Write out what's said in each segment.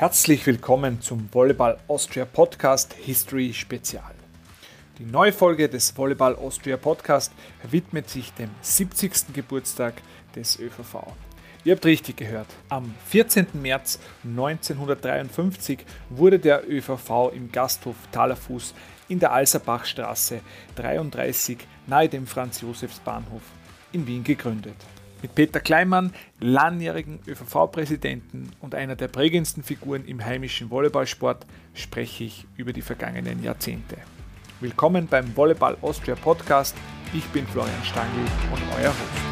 Herzlich willkommen zum Volleyball Austria Podcast History Spezial. Die neue Folge des Volleyball Austria Podcast widmet sich dem 70. Geburtstag des ÖVV. Ihr habt richtig gehört. Am 14. März 1953 wurde der ÖVV im Gasthof Talerfuß in der Alserbachstraße 33 nahe dem Franz-Josefs-Bahnhof in Wien gegründet. Mit Peter Kleinmann, langjährigen ÖVV-Präsidenten und einer der prägendsten Figuren im heimischen Volleyballsport, spreche ich über die vergangenen Jahrzehnte. Willkommen beim Volleyball Austria Podcast. Ich bin Florian Stangl und euer Host.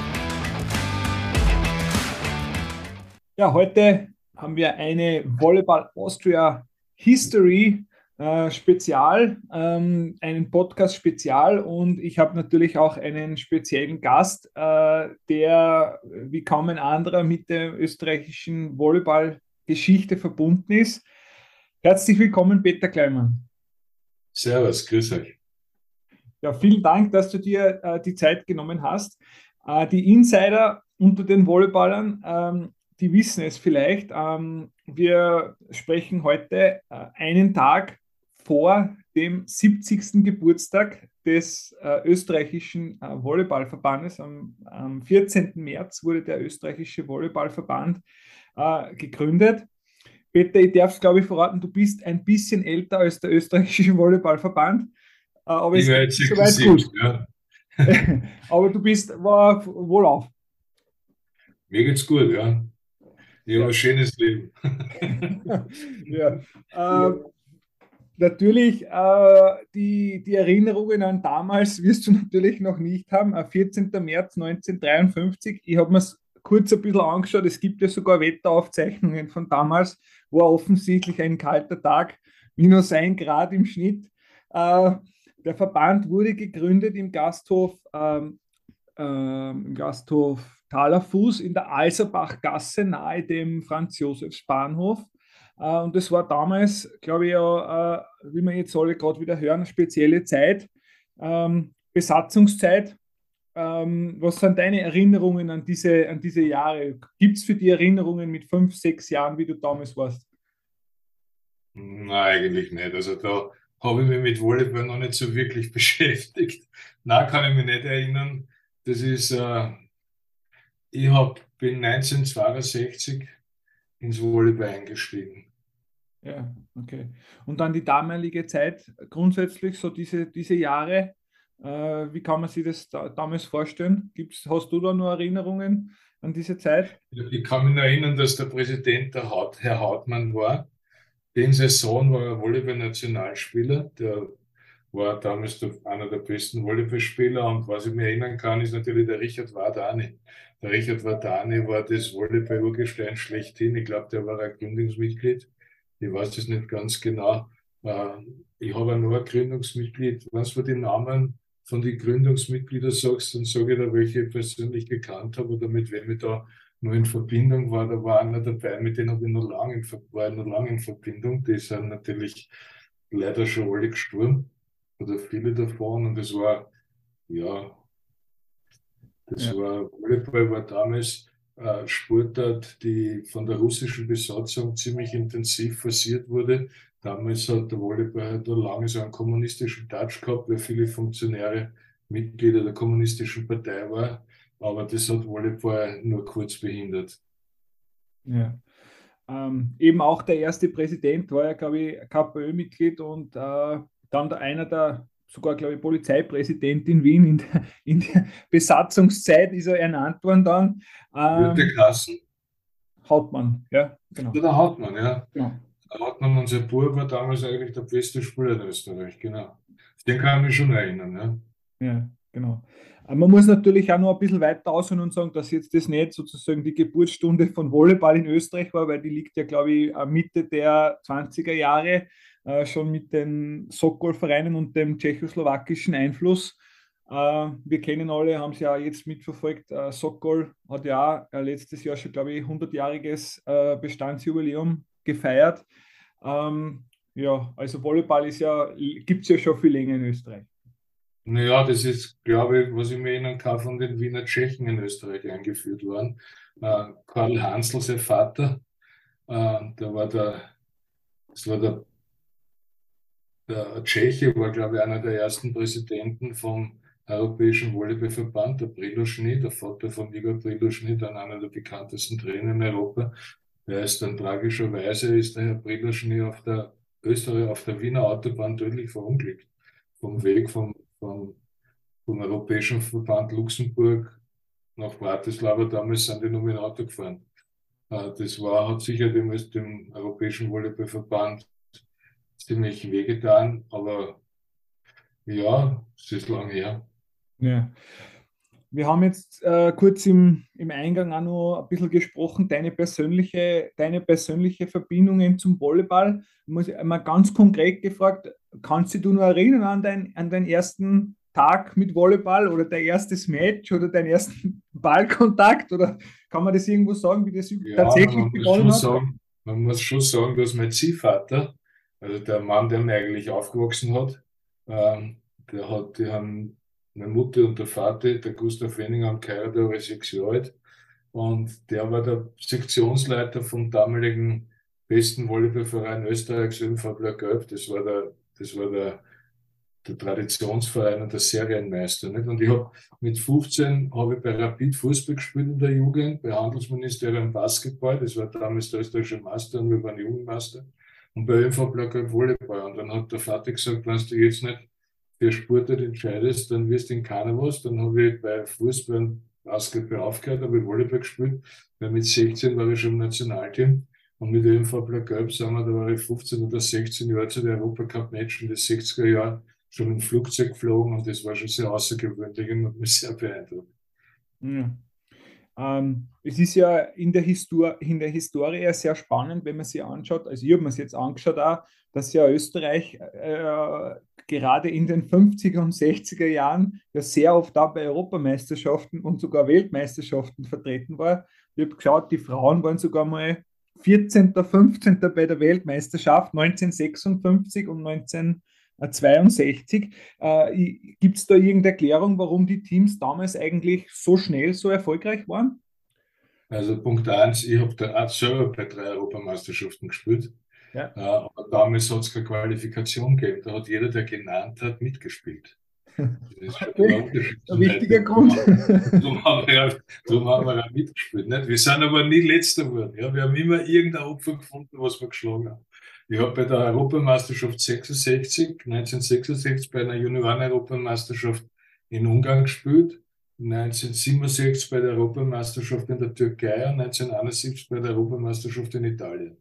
Ja, heute haben wir eine Volleyball Austria History äh, Spezial, ähm, einen Podcast Spezial und ich habe natürlich auch einen speziellen Gast, äh, der wie kaum ein anderer mit der österreichischen Volleyball-Geschichte verbunden ist. Herzlich willkommen, Peter Kleimann. Servus, grüß euch. Ja, vielen Dank, dass du dir äh, die Zeit genommen hast. Äh, die Insider unter den Volleyballern, ähm, die wissen es vielleicht. Ähm, wir sprechen heute äh, einen Tag vor dem 70. Geburtstag des äh, österreichischen äh, Volleyballverbandes. Am, am, 14. März wurde der österreichische Volleyballverband äh, gegründet. Peter, ich darf es, glaube ich, verraten, du bist ein bisschen älter als der österreichische Volleyballverband. Äh, aber ich es ist soweit gut. Ja. aber du bist war wohlauf. Mir geht's gut, ja. Ich habe ein schönes Leben. ja. Äh, natürlich, äh, die, die Erinnerungen an damals wirst du natürlich noch nicht haben. 14. März 1953. Ich habe mir es kurz ein bisschen angeschaut. Es gibt ja sogar Wetteraufzeichnungen von damals, war offensichtlich ein kalter Tag, minus ein Grad im Schnitt. Äh, der Verband wurde gegründet im Gasthof, ähm, äh, Gasthof Talerfuß in der Alserbachgasse nahe dem Franz-Josefs-Bahnhof. Äh, und das war damals, glaube ich, ja, äh, wie wir jetzt alle gerade wieder hören, spezielle Zeit, ähm, Besatzungszeit. Ähm, was sind deine Erinnerungen an diese, an diese Jahre? Gibt es für die Erinnerungen mit fünf, sechs Jahren, wie du damals warst? Nein, eigentlich nicht. Also da habe ich mich mit Volleyball noch nicht so wirklich beschäftigt. Nein, kann ich mich nicht erinnern. Das ist, äh, ich hab, bin 1962 ins Volleyball eingestiegen. Ja, okay. Und dann die damalige Zeit, grundsätzlich so diese, diese Jahre, äh, wie kann man sich das da, damals vorstellen? Gibt's, hast du da nur Erinnerungen an diese Zeit? Ich kann mich erinnern, dass der Präsident der Haut, Herr Hautmann war. Den Saison war er Volleyball-Nationalspieler. Der war damals der, einer der besten Volleyballspieler. Und was ich mir erinnern kann, ist natürlich der Richard Wardani. Der Richard Wardani war das Volleyball-Urgestein schlechthin. Ich glaube, der war ein Gründungsmitglied ich weiß das nicht ganz genau. Äh, ich habe nur ein Gründungsmitglied. Wenn du die Namen von den Gründungsmitgliedern sagst, dann sage ich da, welche ich persönlich gekannt habe oder mit wem ich da nur in Verbindung war. Da war einer dabei, mit dem habe ich noch lange in, war ich noch lange in Verbindung. Die sind natürlich leider schon alle gestorben oder viele davon. Und das war, ja, das ja. war, Volleyball war damals äh, Sportart, die von der russischen Besatzung ziemlich intensiv forciert wurde. Damals hat der Volleyball halt lange so einen kommunistischen Touch gehabt, weil viele Funktionäre Mitglieder der kommunistischen Partei waren. Aber das hat Volleyball nur kurz behindert. Ja. Ähm, eben auch der erste Präsident war ja, glaube ich, KPÖ-Mitglied und äh, dann einer der sogar, glaube ich, Polizeipräsident in Wien in der, in der Besatzungszeit ist er ernannt worden dann. Ähm, der Klassen? Hauptmann, ja, genau. Der Hauptmann, ja. Genau. Der Hauptmann, unser Bub, war damals eigentlich der beste Spieler in Österreich, genau. Den kann ich mich schon erinnern, ja. Ja, genau. Man muss natürlich auch noch ein bisschen weiter ausholen und sagen, dass jetzt das nicht sozusagen die Geburtsstunde von Volleyball in Österreich war, weil die liegt ja, glaube ich, Mitte der 20er Jahre. Äh, schon mit den Sokol-Vereinen und dem tschechoslowakischen Einfluss. Äh, wir kennen alle, haben es ja jetzt mitverfolgt. Äh, Sokol hat ja letztes Jahr schon, glaube ich, 100-jähriges Bestandsjubiläum gefeiert. Ähm, ja, also Volleyball ja, gibt es ja schon viel länger in Österreich. Naja, das ist, glaube ich, was ich mir erinnern kann, von den Wiener Tschechen in Österreich eingeführt worden. Äh, Karl Hansl, sein Vater, äh, der war der das war der, der Tscheche, war glaube ich einer der ersten Präsidenten vom Europäischen Volleyballverband, der Priloschny, der Vater von Igor Priloschny, dann einer der bekanntesten Trainer in Europa. Der ist dann tragischerweise, ist der Herr Priloschny auf der Österreich, auf der Wiener Autobahn tödlich verunglückt. Vom Weg vom, vom, vom Europäischen Verband Luxemburg nach Bratislava, damals sind die nur mit dem Auto gefahren. Äh, das war, hat sicher dem, dem Europäischen Volleyballverband ziemlich wehgetan, aber ja, es ist lange her. Ja. Wir haben jetzt äh, kurz im, im Eingang auch noch ein bisschen gesprochen, deine persönliche, deine persönliche Verbindungen zum Volleyball. Ich muss mal ganz konkret gefragt, kannst du dich noch erinnern an, dein, an deinen ersten Tag mit Volleyball oder dein erstes Match oder deinen ersten Ballkontakt? Oder kann man das irgendwo sagen, wie das ja, tatsächlich begonnen hat? Sagen, man muss schon sagen, dass mein Ziehvater, also der Mann, der mir eigentlich aufgewachsen hat, ähm, der hat, die haben meine Mutter und der Vater, der Gustav Wenning, haben geheiratet, da war sechs Jahre alt. Und der war der Sektionsleiter vom damaligen besten Volleyballverein Österreichs, ÖMV Gelb. Das war der, das war der, der Traditionsverein und der Serienmeister. Nicht? Und ich habe mit 15 habe ich bei Rapid Fußball gespielt in der Jugend, bei Handelsministerium Basketball. Das war damals der österreichische Meister und wir waren Jugendmeister. Und bei ÖMV Gelb Volleyball. Und dann hat der Vater gesagt, wenn du jetzt nicht für Sportart entscheidest, dann wirst du in keiner was. Dann habe ich bei Fußball und Basketball aufgehört, habe ich Volleyball gespielt, weil mit 16 war ich schon im Nationalteam. Und mit dem Fabler Gelb sagen wir, da war ich 15 oder 16 Jahre zu der Europacup-Match in den 60er Jahren schon im Flugzeug geflogen und das war schon sehr außergewöhnlich und hat mich sehr beeindruckt. Ja. Ähm, es ist ja in der, Histor in der Historie sehr spannend, wenn man sich anschaut, also ich habe mir es jetzt angeschaut auch, dass ja Österreich äh, gerade in den 50er und 60er Jahren ja sehr oft da bei Europameisterschaften und sogar Weltmeisterschaften vertreten war. Ich habe geschaut, die Frauen waren sogar mal 14., 15. bei der Weltmeisterschaft 1956 und 1962. Äh, Gibt es da irgendeine Erklärung, warum die Teams damals eigentlich so schnell so erfolgreich waren? Also Punkt 1, ich habe da selber bei drei Europameisterschaften gespielt. Ja. Äh, aber damals hat es keine Qualifikation gegeben. Da hat jeder, der genannt hat, mitgespielt. Das ist okay. Ein wichtiger Grund. Darum haben wir ja, darum haben wir ja mitgespielt. Nicht? Wir sind aber nie Letzter geworden. Ja? Wir haben immer irgendein Opfer gefunden, was wir geschlagen haben. Ich habe bei der Europameisterschaft 66, 1966 bei einer Junioren-Europameisterschaft in Ungarn gespielt, 1967 bei der Europameisterschaft in der Türkei und 1971 bei der Europameisterschaft in Italien.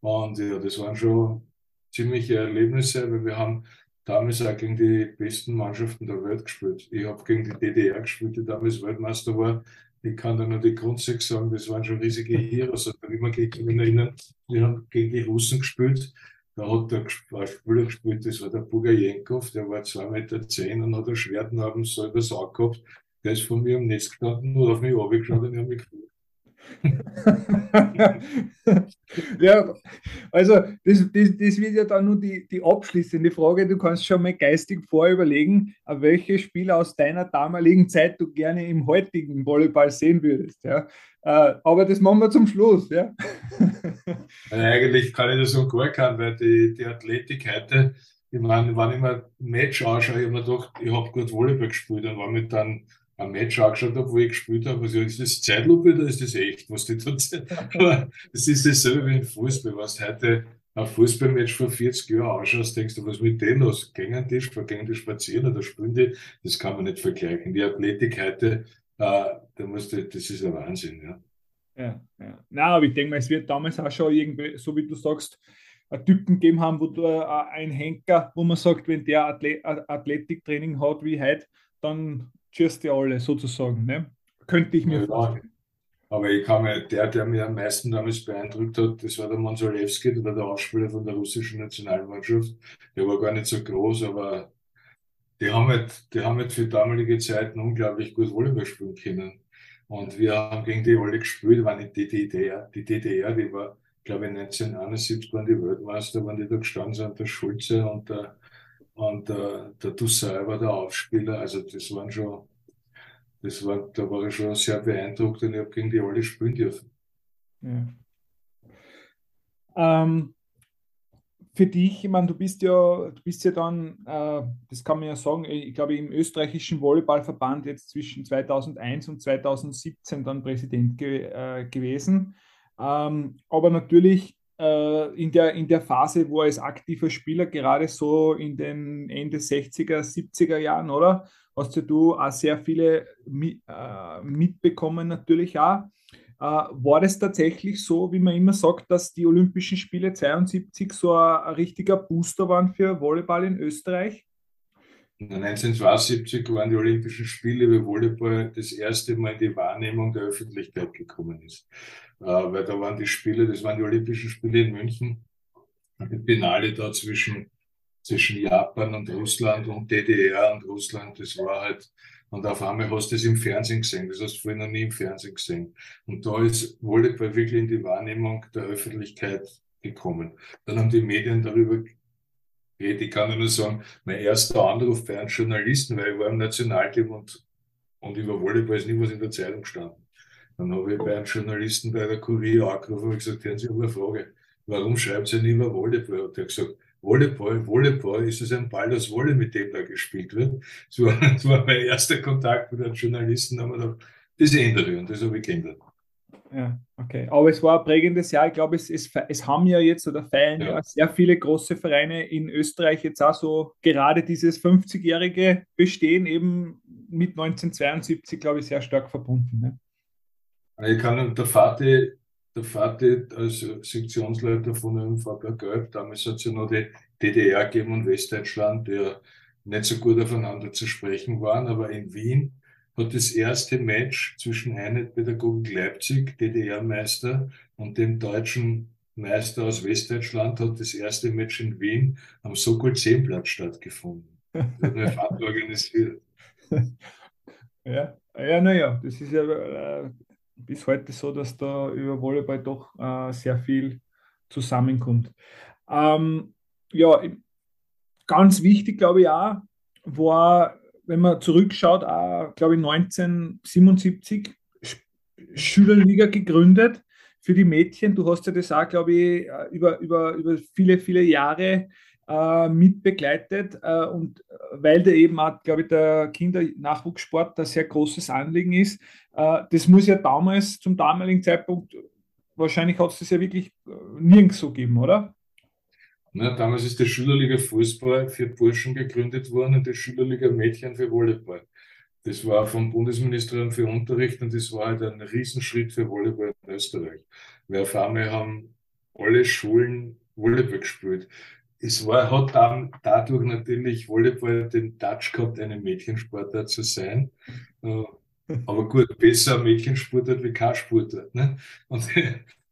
Und ja, das waren schon ziemliche Erlebnisse, weil wir haben damals auch gegen die besten Mannschaften der Welt gespielt. Ich habe gegen die DDR gespielt, die damals Weltmeister war. Ich kann da nur die Grundsätze sagen, das waren schon riesige Heroes. Wenn ich mich gegen erinnern, wir haben gegen die Russen gespielt. Da hat der Spieler gespielt, das war der Bugajenkov, der war 2,10 Meter zehn und hat ein Schwertnarben so übers Auge gehabt. Der ist von mir am Netz gestanden und auf mich runtergeschaut und ich habe mich gefühlt. ja, also das, das, das wird ja dann nur die, die abschließende Frage. Du kannst schon mal geistig vorüberlegen, welche Spieler aus deiner damaligen Zeit du gerne im heutigen Volleyball sehen würdest. Ja? Äh, aber das machen wir zum Schluss. Ja? Eigentlich kann ich das so gar keinen, weil die, die Athletik heute, ich meine, wenn ich mir ein Match anschaue, ich habe mir gedacht, ich habe gut Volleyball gespielt und war mit dann ein Match angeschaut habe, wo ich gespielt habe, also ist das Zeitlupe oder ist das echt, was die tut? Aber es ist dasselbe wie im Fußball, was heute ein Fußballmatch vor 40 Jahren ausschaust, denkst du, was mit denen los? Gegen die, gegen die spazieren oder spielen die? Das kann man nicht vergleichen. Die Athletik heute, äh, da musst du, das ist ein Wahnsinn, ja. Ja, ja. Na, aber ich denke mal, es wird damals auch schon irgendwie, so wie du sagst, Typen gegeben haben, wo du äh, ein Henker, wo man sagt, wenn der Athletiktraining hat wie heute, dann cheerst die alle sozusagen. Ne? Könnte ich mir ja, vorstellen. Aber ich kann mir, der, der mir am meisten damals beeindruckt hat, das war der Monsolewski, der war der Ausspieler von der russischen Nationalmannschaft. Der war gar nicht so groß, aber die haben halt, die haben halt für damalige Zeiten unglaublich gut Volleyball spielen können. Und wir haben gegen die alle gespielt, waren die DDR. Die DDR, die war, glaube ich, 1971 waren die Weltmeister, waren die da gestanden sind, der Schulze und der und äh, der Dussay war der Aufspieler. Also das waren schon, das war, da war ich schon sehr beeindruckt und ich habe gegen die alle spielen dürfen. Ja. Ähm, für dich, ich meine, du bist ja, du bist ja dann, äh, das kann man ja sagen, ich glaube im österreichischen Volleyballverband jetzt zwischen 2001 und 2017 dann Präsident ge äh, gewesen. Ähm, aber natürlich in, der, in der Phase, wo er als aktiver Spieler gerade so in den Ende 60er, 70er Jahren, oder? Hast du auch sehr viele mit, äh, mitbekommen natürlich auch. Äh, war das tatsächlich so, wie man immer sagt, dass die Olympischen Spiele 72 so ein, ein richtiger Booster waren für Volleyball in Österreich? 1972 waren die Olympischen Spiele, wo Volleyball das erste Mal in die Wahrnehmung der Öffentlichkeit gekommen ist. Äh, weil da waren die Spiele, das waren die Olympischen Spiele in München, die Finale da zwischen, zwischen Japan und Russland und DDR und Russland, das war halt und auf einmal hast du es im Fernsehen gesehen. Das hast du vorher noch nie im Fernsehen gesehen. Und da ist Volleyball wirklich in die Wahrnehmung der Öffentlichkeit gekommen. Dann haben die Medien darüber. Ich kann nur sagen, mein erster Anruf bei einem Journalisten, weil ich war im Nationalteam und, und über Volleyball ist nie was in der Zeitung gestanden. Dann habe ich bei einem Journalisten bei der Kurier angerufen und gesagt, hören Sie, eine Frage. Warum schreibt Sie nicht über Volleyball? Hat gesagt, Volleyball, Volleyball, ist es ein Ball, das Wolle, mit dem da gespielt wird? Das war, das war mein erster Kontakt mit einem Journalisten, da haben wir gedacht, das ändere ich und das habe ich geändert. Ja, okay. Aber es war ein prägendes Jahr. Ich glaube, es, es, es haben ja jetzt oder feiern ja. ja sehr viele große Vereine in Österreich jetzt auch so gerade dieses 50-jährige Bestehen eben mit 1972, glaube ich, sehr stark verbunden. Ne? Ich kann der Vater der Vati als Sektionsleiter von dem VB Gelb, damals hat es ja noch die DDR gegeben und Westdeutschland, die ja nicht so gut aufeinander zu sprechen waren, aber in Wien hat das erste Match zwischen Einheitpädagogik Leipzig, DDR-Meister, und dem deutschen Meister aus Westdeutschland hat das erste Match in Wien am Sokol 10 Platz stattgefunden. Das hat mein Vater organisiert. Ja, ja, naja, das ist ja äh, bis heute so, dass da über Volleyball doch äh, sehr viel zusammenkommt. Ähm, ja, ganz wichtig, glaube ich, auch, war, wenn man zurückschaut, auch, glaube ich, 1977 Schülerliga gegründet für die Mädchen. Du hast ja das auch, glaube ich, äh, über, über, über viele, viele Jahre äh, mitbegleitet äh, und äh, weil da eben auch, glaube ich, der Kindernachwuchssport ein sehr großes Anliegen ist. Äh, das muss ja damals, zum damaligen Zeitpunkt, wahrscheinlich hat es das ja wirklich äh, nirgends so gegeben, oder? Na, damals ist die Schülerliga Fußball für Burschen gegründet worden und die Schülerliga Mädchen für Volleyball. Das war vom Bundesministerium für Unterricht und das war halt ein Riesenschritt für Volleyball in Österreich. Weil auf einmal haben alle Schulen Volleyball gespielt es war, hat dann dadurch natürlich Volleyball den Touch gehabt, eine Mädchensportart zu sein. Äh, aber gut, besser Mädchensportart wie kein Sportart. Ne? Und,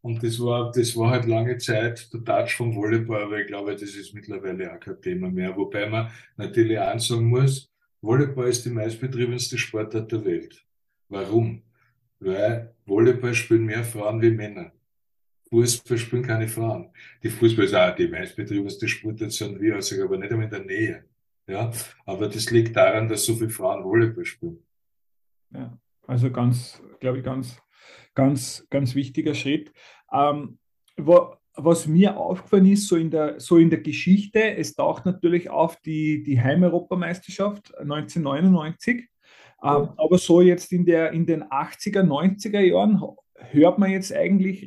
und das war, das war halt lange Zeit der Touch vom Volleyball, aber ich glaube, das ist mittlerweile auch kein Thema mehr. Wobei man natürlich ansagen muss, Volleyball ist die meistbetriebenste Sportart der Welt. Warum? Weil Volleyball spielen mehr Frauen wie Männer. Fußball spielen keine Frauen. Die Fußball ist auch die meistbetriebenste Sportart, sind wir, also aber nicht einmal in der Nähe. Ja, aber das liegt daran, dass so viele Frauen Volleyball spielen. Ja, also ganz, glaube ich, ganz, ganz, ganz wichtiger Schritt. Ähm, wo, was mir aufgefallen ist, so in der, so in der Geschichte, es taucht natürlich auf die, die Heimeuropameisterschaft 1999. Ähm, aber so jetzt in, der, in den 80er, 90er Jahren hört man jetzt eigentlich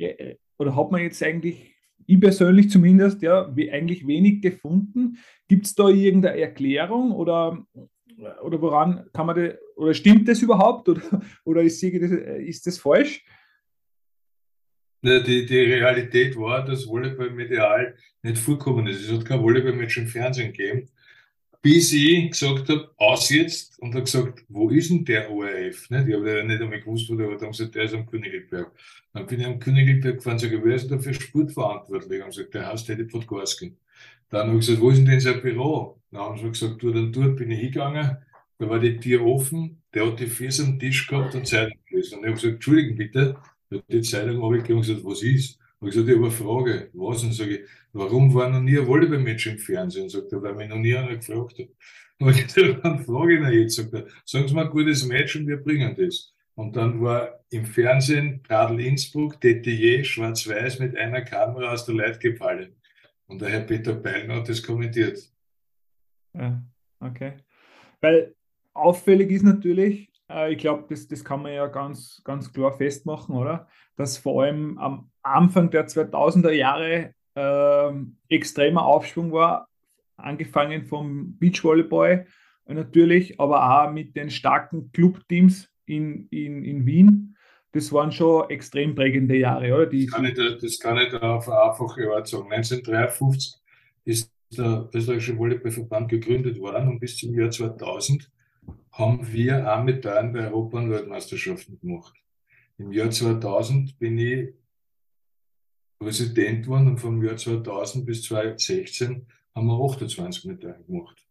oder hat man jetzt eigentlich, ich persönlich zumindest, ja, wie eigentlich wenig gefunden. Gibt es da irgendeine Erklärung oder, oder woran kann man das, oder stimmt das überhaupt oder, oder ist, ist das falsch? Die, die Realität war, dass Volleyball medial nicht vorkommen ist. Es hat kein Volleyball-Match im Fernsehen gegeben bis ich gesagt habe, aus jetzt, und habe gesagt, wo ist denn der ORF? Ne? Ich habe ja nicht einmal gewusst, wo der war. Dann gesagt, der ist am Königelberg. Dann bin ich am Königelberg gefahren, sage, wer ist denn da für Sport verantwortlich? Haben gesagt, der heißt Teddy Podgorski. Dann habe ich gesagt, wo ist denn sein Büro? Dann haben sie gesagt, du, dann dort bin ich hingegangen, da war die Tür offen, der hat die Füße am Tisch gehabt und Zeitung gelesen. Und ich habe gesagt, Entschuldigen bitte, ich habe die Zeitung abgegeben und gesagt, was ist? Ich gesagt, ich habe eine Frage. Was? Und sage ich, warum war noch nie ein Volleyballmatch im Fernsehen? Und sagt er, weil mich noch nie einer gefragt hat. Und ich gesagt, dann frage ich ihn jetzt, sagt er, sagen Sie mal ein gutes Match und wir bringen das. Und dann war im Fernsehen Radl Innsbruck, DTJ, schwarz-weiß mit einer Kamera aus der Leitgefalle. Und der Herr Peter Beilner hat das kommentiert. Ja, okay. Weil auffällig ist natürlich, äh, ich glaube, das, das kann man ja ganz, ganz klar festmachen, oder? Dass vor allem am Anfang der 2000er Jahre äh, extremer Aufschwung war, angefangen vom Beachvolleyball natürlich, aber auch mit den starken Clubteams in, in, in Wien. Das waren schon extrem prägende Jahre, oder? Die das, kann ich, das kann ich da auf eine einfache Art sagen. 1953 ist der österreichische Volleyballverband gegründet worden und bis zum Jahr 2000 haben wir auch Medaillen bei Europa- und Weltmeisterschaften gemacht. Im Jahr 2000 bin ich Präsident geworden und vom Jahr 2000 bis 2016 haben wir 28 Medaillen gemacht.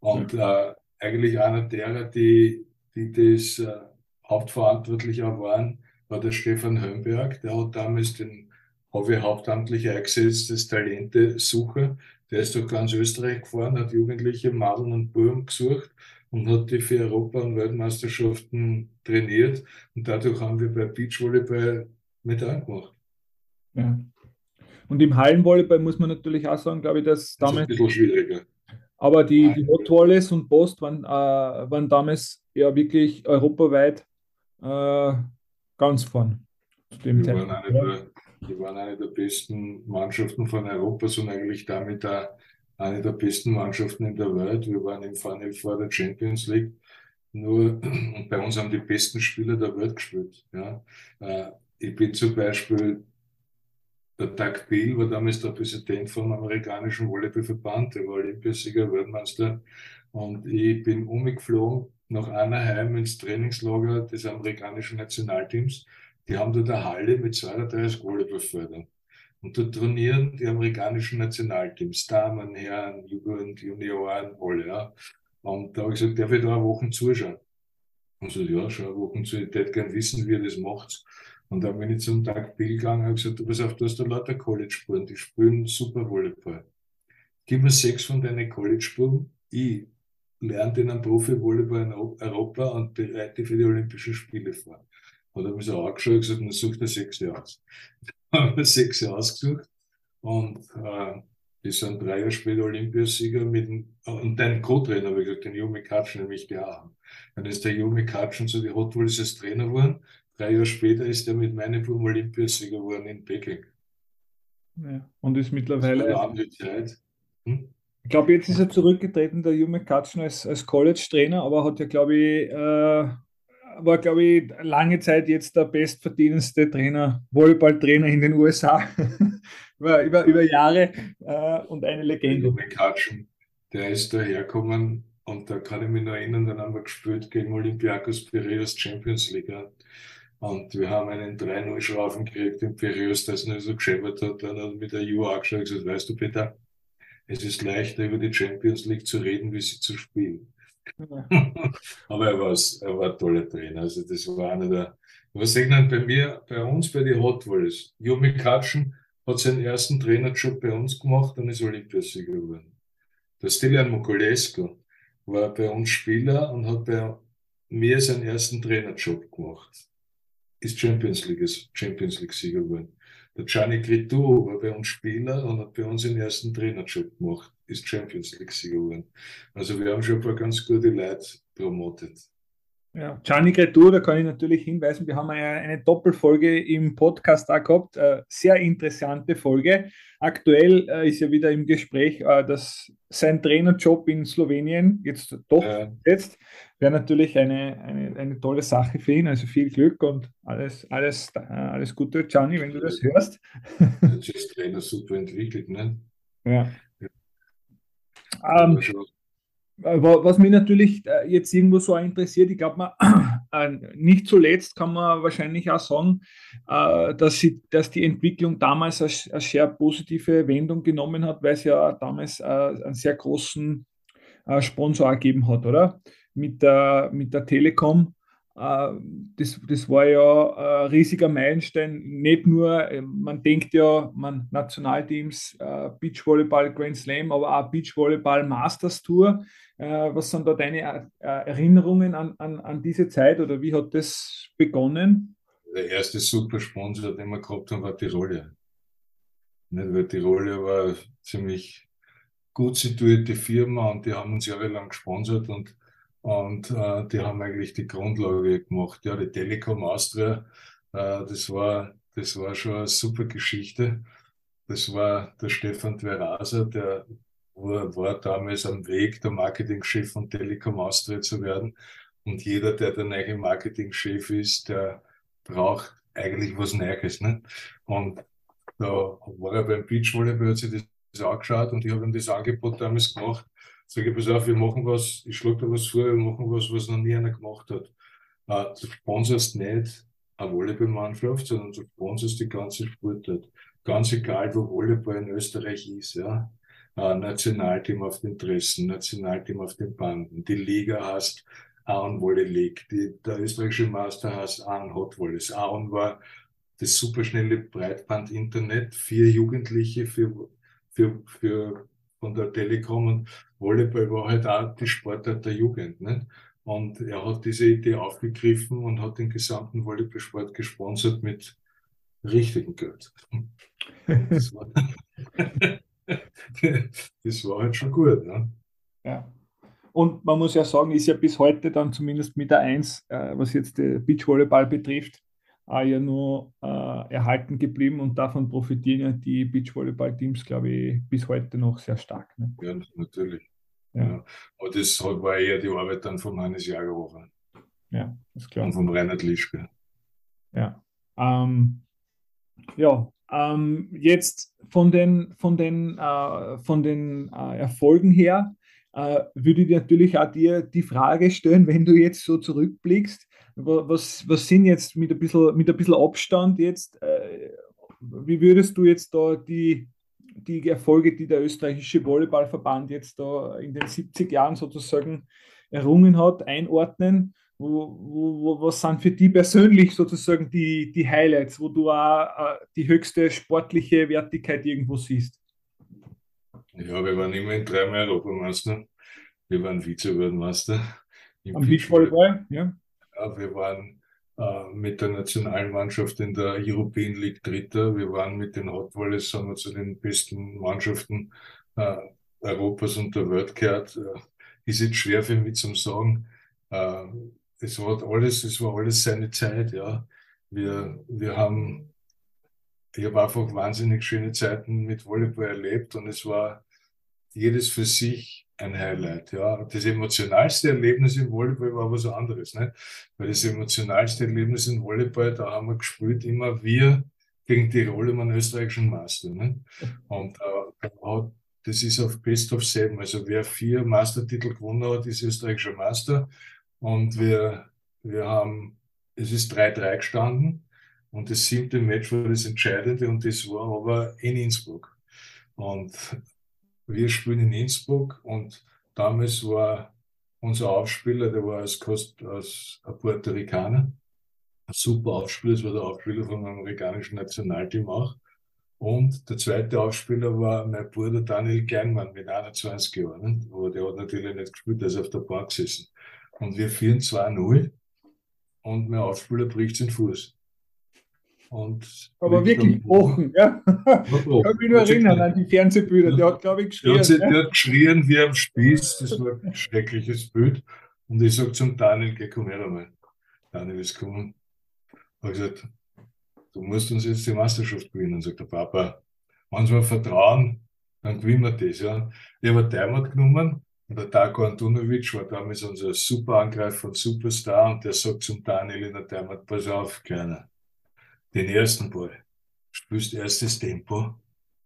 Und äh, eigentlich einer derer, die, die das äh, Hauptverantwortlicher waren, war der Stefan Hömberg. Der hat damals den ich hauptamtlich eingesetzt als Talentesucher. Der ist durch ganz Österreich gefahren, hat Jugendliche, Madeln und Buben gesucht und hat die für Europa- und Weltmeisterschaften trainiert. Und dadurch haben wir bei Beachvolleyball mit angemacht. Ja. Und im Hallenvolleyball muss man natürlich auch sagen, glaube ich, dass damals. Das ist ein bisschen schwieriger. Aber die, die Hot Wallace und Post waren, äh, waren damals ja wirklich europaweit äh, ganz vorn. Zu dem die, waren eine der, die waren eine der besten Mannschaften von Europa und eigentlich damit auch eine der besten Mannschaften in der Welt. Wir waren im Final Four der Champions League. Nur bei uns haben die besten Spieler der Welt gespielt. Ja. Äh, ich bin zum Beispiel der Doug Bill war damals der Präsident vom amerikanischen Volleyballverband, der war Olympiasieger, Weltmeister. Und ich bin umgeflogen nach Anaheim ins Trainingslager des amerikanischen Nationalteams. Die haben dort eine Halle mit 32 Volleyballfeldern. Und dort trainieren die amerikanischen Nationalteams, Damen, Herren, Jugend, Junioren, alle. Ja. Und da habe ich gesagt, darf ich da eine Woche zuschauen? Und so, ja, schon eine Woche zu, ich hätte gern wissen, wie ihr das macht. Und dann bin ich zum Tag Bill gegangen und gesagt, du pass auf, du hast da lauter College-Spuren, die spielen super Volleyball. Gib mir sechs von deinen College-Spuren, ich lerne den am Profi-Volleyball in Europa und bereite für die Olympischen Spiele vor. Hat er mich so angeschaut und gesagt, dann such dir sechs aus. haben wir sechs ausgesucht und äh, die sind drei Jahre später Olympiasieger mit und dein Co-Trainer, habe ich gesagt, den Jumi Katschen, nämlich der Dann ist der Jumi Katschen so die Hot Wheels als Trainer geworden Drei Jahre später ist er mit meinem Buben Olympiasieger geworden in Peking. Ja, und ist mittlerweile. Zeit. Hm? Ich glaube, jetzt ist er zurückgetreten, der Junge Katschen als, als College-Trainer, aber hat ja, glaube ich, äh, war, glaube ich, lange Zeit jetzt der bestverdienendste Trainer, Volleyball-Trainer in den USA. über, über, über Jahre äh, und eine Legende. Junge Katschen, der ist dahergekommen und da kann ich mich noch erinnern, dann haben wir gespielt gegen Olympiakos Piraeus Champions League. Und wir haben einen 3-0-Schrafen gekriegt im Piraeus, das nur so gescheppert hat. Dann hat mit der Ju angeschaut und gesagt, weißt du, Peter, es ist leichter über die Champions League zu reden, wie sie zu spielen. Ja. Aber er, er war ein toller Trainer. Also das war einer der, was dann bei mir, bei uns, bei den Hot Wheels. Jumi Katschen hat seinen ersten Trainerjob bei uns gemacht und ist Olympiasieger geworden. Der Stilian Mokulescu war bei uns Spieler und hat bei mir seinen ersten Trainerjob gemacht ist Champions League, Champions League Sieger geworden. Der Gianni Gritou war bei uns Spieler und hat bei uns den ersten Trainerjob gemacht, ist Champions League Sieger geworden. Also wir haben schon ein paar ganz gute Leute promotet. Ja, Gianni Cretur, da kann ich natürlich hinweisen, wir haben eine, eine Doppelfolge im Podcast da gehabt, äh, sehr interessante Folge. Aktuell äh, ist ja wieder im Gespräch, äh, dass sein Trainerjob in Slowenien jetzt doch ja. jetzt wäre natürlich eine, eine, eine tolle Sache für ihn. Also viel Glück und alles, alles, äh, alles Gute, Gianni, wenn du das hörst. Jetzt ist Trainer super entwickelt, ne? Ja. ja. Äh, was mich natürlich äh, jetzt irgendwo so interessiert, ich glaube, äh, nicht zuletzt kann man wahrscheinlich auch sagen, dass, sie, dass die Entwicklung damals eine, sehr positive Wendung genommen hat, weil es ja damals einen sehr großen Sponsor gegeben hat, oder? Mit der, mit der Telekom. Das, das war ja ein riesiger Meilenstein. Nicht nur, man denkt ja, man Nationalteams, Beachvolleyball Grand Slam, aber auch Beachvolleyball Masters Tour äh, was sind da deine äh, Erinnerungen an, an, an diese Zeit oder wie hat das begonnen? Der erste Supersponsor, den wir gehabt haben, war Tirolia. Nicht? Weil Tirol war ziemlich gut situierte Firma und die haben uns jahrelang gesponsert und, und äh, die haben eigentlich die Grundlage gemacht. Ja, die Telekom Austria, äh, das, war, das war schon eine super Geschichte. Das war der Stefan Dweraser, der war, war damals am Weg, der Marketingchef von Telekom Austria zu werden. Und jeder, der der neue Marketingchef ist, der braucht eigentlich was Neues. Ne? Und da war er beim Beachvolleyball, hat sich das angeschaut und ich habe ihm das Angebot damals gemacht. Sage ich, pass auf, wir machen was, ich schlage da was vor, wir machen was, was noch nie einer gemacht hat. Uh, du sponsorst nicht eine Volleyballmannschaft, sondern du sponsorst die ganze Sportart. Ganz egal, wo Volleyball in Österreich ist, ja. Uh, Nationalteam auf den Dressen, Nationalteam auf den Banden, die Liga hast Aaron Wolle League, die, der österreichische Master heißt Aaron Hot Wallis. Aaron war das superschnelle Breitband-Internet für Jugendliche, für, für, für von der Telekom und Volleyball war halt auch die Sportart der Jugend. Ne? Und er hat diese Idee aufgegriffen und hat den gesamten Volleyballsport gesponsert mit richtigem Geld. Das war, das war halt schon gut. Ne? Ja. Und man muss ja sagen, ist ja bis heute dann zumindest mit der 1, äh, was jetzt der Beachvolleyball betrifft, ja nur äh, erhalten geblieben und davon profitieren ja die Beachvolleyball-Teams, glaube ich, bis heute noch sehr stark. Ne? Ja, natürlich. Ja. ja. Aber das war eher die Arbeit dann von Hannes Jagerhofer. Ja, ist klar. Und von Reinhard Lischke. Ja. Ähm, ja, ähm, jetzt von den, von den, äh, von den äh, Erfolgen her, äh, würde ich natürlich auch dir die Frage stellen, wenn du jetzt so zurückblickst, was, was sind jetzt mit ein bisschen, mit ein bisschen Abstand jetzt, äh, wie würdest du jetzt da die, die Erfolge, die der österreichische Volleyballverband jetzt da in den 70 Jahren sozusagen errungen hat, einordnen? Wo, wo, was sind für dich persönlich sozusagen die, die Highlights, wo du auch äh, die höchste sportliche Wertigkeit irgendwo siehst? Ja, wir waren immerhin dreimal Europameister. Wir waren Vize-Weltmeister. Am Beachvolleyball, ja. Wir waren äh, mit der Nationalmannschaft in der European League Dritter. Wir waren mit den Hot Volleys, sagen wir, zu den besten Mannschaften äh, Europas und der Welt gehört. Äh, ist jetzt schwer für mich zu sagen. Äh, es war alles, es war alles seine Zeit, ja. Wir, wir haben, ich habe einfach wahnsinnig schöne Zeiten mit Volleyball erlebt und es war jedes für sich ein Highlight. Ja. Das emotionalste Erlebnis im Volleyball war was anderes. Nicht? Weil das emotionalste Erlebnis im Volleyball, da haben wir gespielt, immer wir gegen Tirol um einen österreichischen Master. Nicht? Und äh, das ist auf Best of Seven. Also wer vier Mastertitel gewonnen hat, ist österreichischer Master. Und wir, wir haben, es ist 3-3 gestanden. Und das siebte Match war das entscheidende und das war aber in Innsbruck. Und wir spielen in Innsbruck und damals war unser Aufspieler, der war als, Kost, als Puerto Ricaner, ein super Aufspieler, das war der Aufspieler vom amerikanischen Nationalteam auch. Und der zweite Aufspieler war mein Bruder Daniel Gernmann mit 21 Jahren. Aber der hat natürlich nicht gespielt, der ist auf der Bank gesessen. Und wir führen 2-0 und mein Aufspieler bricht den Fuß. Und Aber wirklich Wochen, ja. Ich kann mich nur erinnern an die Fernsehbilder. Der hat, glaube ich, geschrien. Der hat, der hat geschrien wie am Spieß. Das war ein schreckliches Bild. Und ich sage zum Daniel, geh, komm her einmal. Daniel ist gekommen. Ich gesagt, du musst uns jetzt die Meisterschaft gewinnen. Und sagt der Papa, wenn wir vertrauen, dann gewinnen wir das. Ja. Ich habe Heimat genommen und der Darko Antunovic war damals unser Superangreifer und Superstar und der sagt zum Daniel in der Heimat, pass auf, Kleiner den ersten Ball, spielst erstes Tempo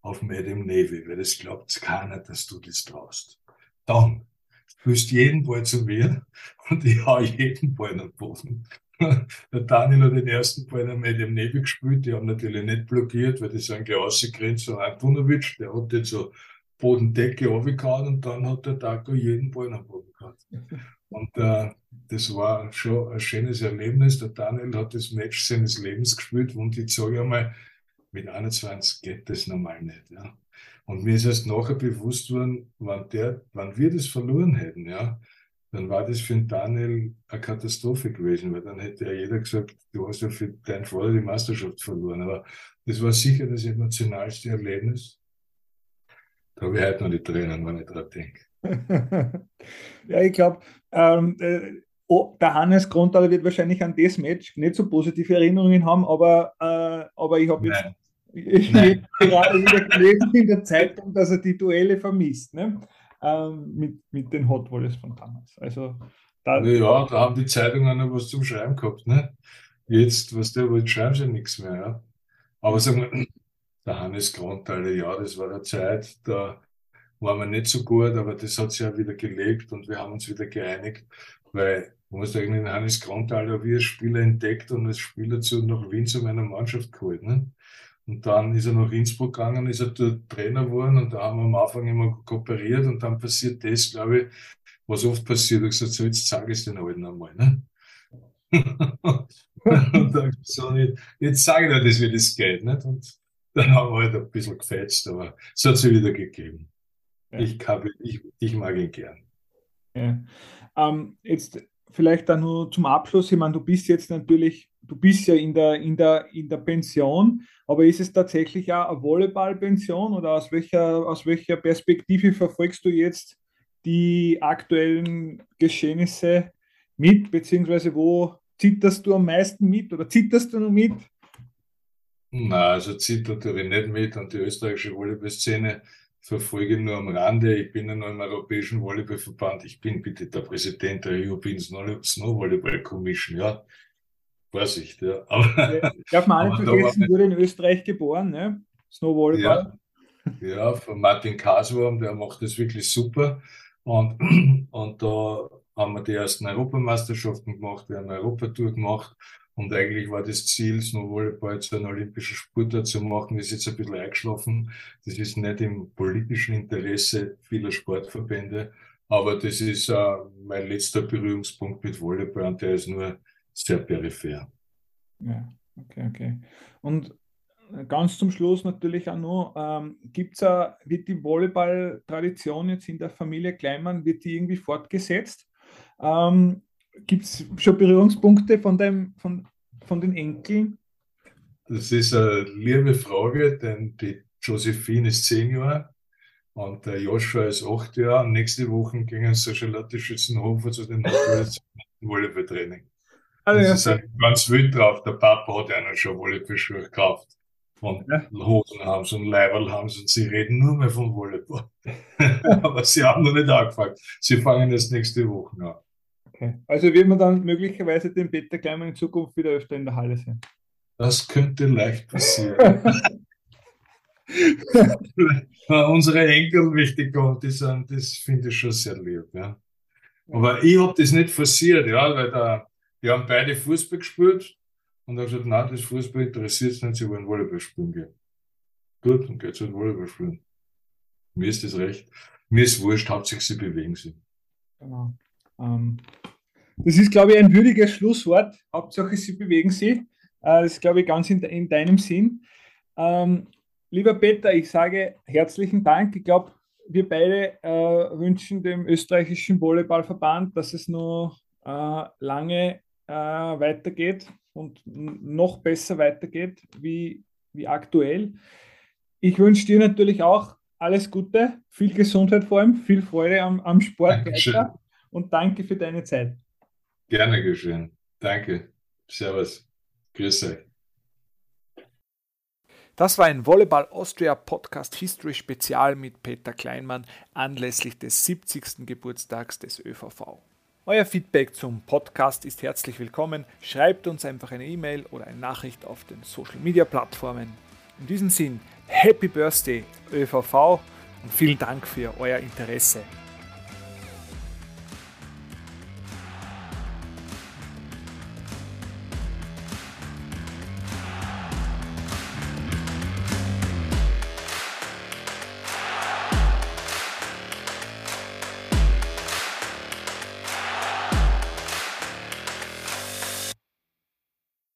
auf Madam Navy, weil das glaubt keiner, dass du das traust. Dann spielst jeden Ball zu mir und ich hau jeden Ball nach Boden. Der Daniel hat den ersten Ball in Medium Navy gespielt, die haben natürlich nicht blockiert, weil die sind gleich ausgegrenzt. Und Antunovic, der hat jetzt so Bodendecke runtergehauen und dann hat der Taco jeden Ball nach Boden gehabt. Und äh, das war schon ein schönes Erlebnis. Der Daniel hat das Match seines Lebens gespielt und ich sage einmal, mit 21 geht das normal nicht. Ja. Und mir ist erst nachher bewusst worden, wann, der, wann wir das verloren hätten. Ja. dann war das für den Daniel eine Katastrophe gewesen, weil dann hätte ja jeder gesagt, du hast ja für deinen Vater die Meisterschaft verloren. Aber das war sicher das emotionalste Erlebnis. Da habe ich heute noch die Tränen, wenn ich daran denke. ja, ich glaube, ähm, äh, oh, der Hannes Grundaler wird wahrscheinlich an das Match nicht so positive Erinnerungen haben, aber, äh, aber ich habe jetzt ich gerade wieder gelesen in der Zeitung, dass er die Duelle vermisst. Ne? ähm, mit, mit den Hot Wallets von damals. Also, da, ja, da haben die Zeitungen noch was zum Schreiben gehabt. Ne? Jetzt, was der wollte, schreiben sie nichts mehr. Ja? Aber sagen wir, der Hannes Grundteile, ja, das war eine Zeit, da waren wir nicht so gut, aber das hat sich ja wieder gelegt und wir haben uns wieder geeinigt, weil man muss eigentlich den Hannes Grundteile wie als Spieler entdeckt und als Spieler zu nach Wien zu meiner Mannschaft geholt. Ne? Und dann ist er nach Innsbruck gegangen, ist er dort Trainer geworden und da haben wir am Anfang immer kooperiert und dann passiert das, glaube ich, was oft passiert. Ich gesagt, so jetzt zeige ich es den Alten einmal. Ne? und dann so, jetzt sage ich dir das, wie das geht. Nicht? Und dann haben wir halt ein bisschen gefetzt, aber es hat sich wieder gegeben. Ja. Ich, hab, ich, ich mag ihn gern. Ja. Ähm, jetzt vielleicht dann nur zum Abschluss. Ich meine, du bist jetzt natürlich, du bist ja in der, in der, in der Pension aber ist es tatsächlich auch eine Volleyballpension oder aus welcher, aus welcher Perspektive verfolgst du jetzt die aktuellen Geschehnisse mit, beziehungsweise wo zitterst du am meisten mit oder zitterst du noch mit? Na, also zittert ich nicht mit und die österreichische Volleyballszene verfolge nur am Rande. Ich bin ja noch im Europäischen Volleyballverband. Ich bin bitte der Präsident der European Snow Volleyball Commission, ja. Vorsicht, ja. Aber, Darf man nicht vergessen, wurde in Österreich geboren, ne? Snowvolleyball. Ja, ja, von Martin Kaswurm, der macht das wirklich super. Und, und da haben wir die ersten Europameisterschaften gemacht, wir haben eine Europatour gemacht. Und eigentlich war das Ziel, Snowvolleyball zu einem olympischen Sportart zu machen, ist jetzt ein bisschen eingeschlafen. Das ist nicht im politischen Interesse vieler Sportverbände, aber das ist äh, mein letzter Berührungspunkt mit Volleyball und der ist nur sehr peripher. Ja, okay, okay. Und ganz zum Schluss natürlich auch noch, ähm, gibt's a, wird die Volleyball-Tradition jetzt in der Familie Kleinmann, wird die irgendwie fortgesetzt? Ähm, Gibt es schon Berührungspunkte von, dem, von, von den Enkeln? Das ist eine liebe Frage, denn die Josephine ist zehn Jahre und der Joshua ist acht Jahre. Und nächste Woche gingen sie Charlotte Schützenhofer zu den Volleyballtraining. Also, ja. Sie sind ganz wild drauf. Der Papa hat einer schon Volleyballschuhe gekauft. Und ja. Hosen haben sie und Leiberl haben sie und sie reden nur mehr von Volleyball. Aber sie haben noch nicht angefangen. Sie fangen jetzt nächste Woche an. Okay. Also wird man dann möglicherweise den Peter Kleimer in Zukunft wieder öfter in der Halle sehen? Das könnte leicht passieren. Unsere Enkel wichtig und die sind, das finde ich schon sehr lieb. Ja. Aber ich habe das nicht forciert, ja, weil der, die haben beide Fußball gespielt und hat gesagt, nein, das Fußball interessiert es nicht, sie wollen Volleyball spielen gehen. Gut, dann geht's halt Volleyball spielen. Mir ist das recht. Mir ist wurscht, hauptsächlich sie bewegen sich. Genau. Ähm, das ist, glaube ich, ein würdiges Schlusswort. Hauptsache sie bewegen sich. Äh, das ist, glaube ich, ganz in, in deinem Sinn. Ähm, lieber Peter, ich sage herzlichen Dank. Ich glaube, wir beide äh, wünschen dem österreichischen Volleyballverband, dass es noch äh, lange äh, weitergeht und noch besser weitergeht wie, wie aktuell. Ich wünsche dir natürlich auch alles Gute, viel Gesundheit vor allem, viel Freude am, am Sport weiter und danke für deine Zeit. Gerne geschehen. Danke. Servus. Grüß euch. Das war ein Volleyball Austria Podcast History Spezial mit Peter Kleinmann anlässlich des 70. Geburtstags des ÖVV. Euer Feedback zum Podcast ist herzlich willkommen. Schreibt uns einfach eine E-Mail oder eine Nachricht auf den Social Media Plattformen. In diesem Sinn, Happy Birthday ÖVV und vielen Dank für euer Interesse.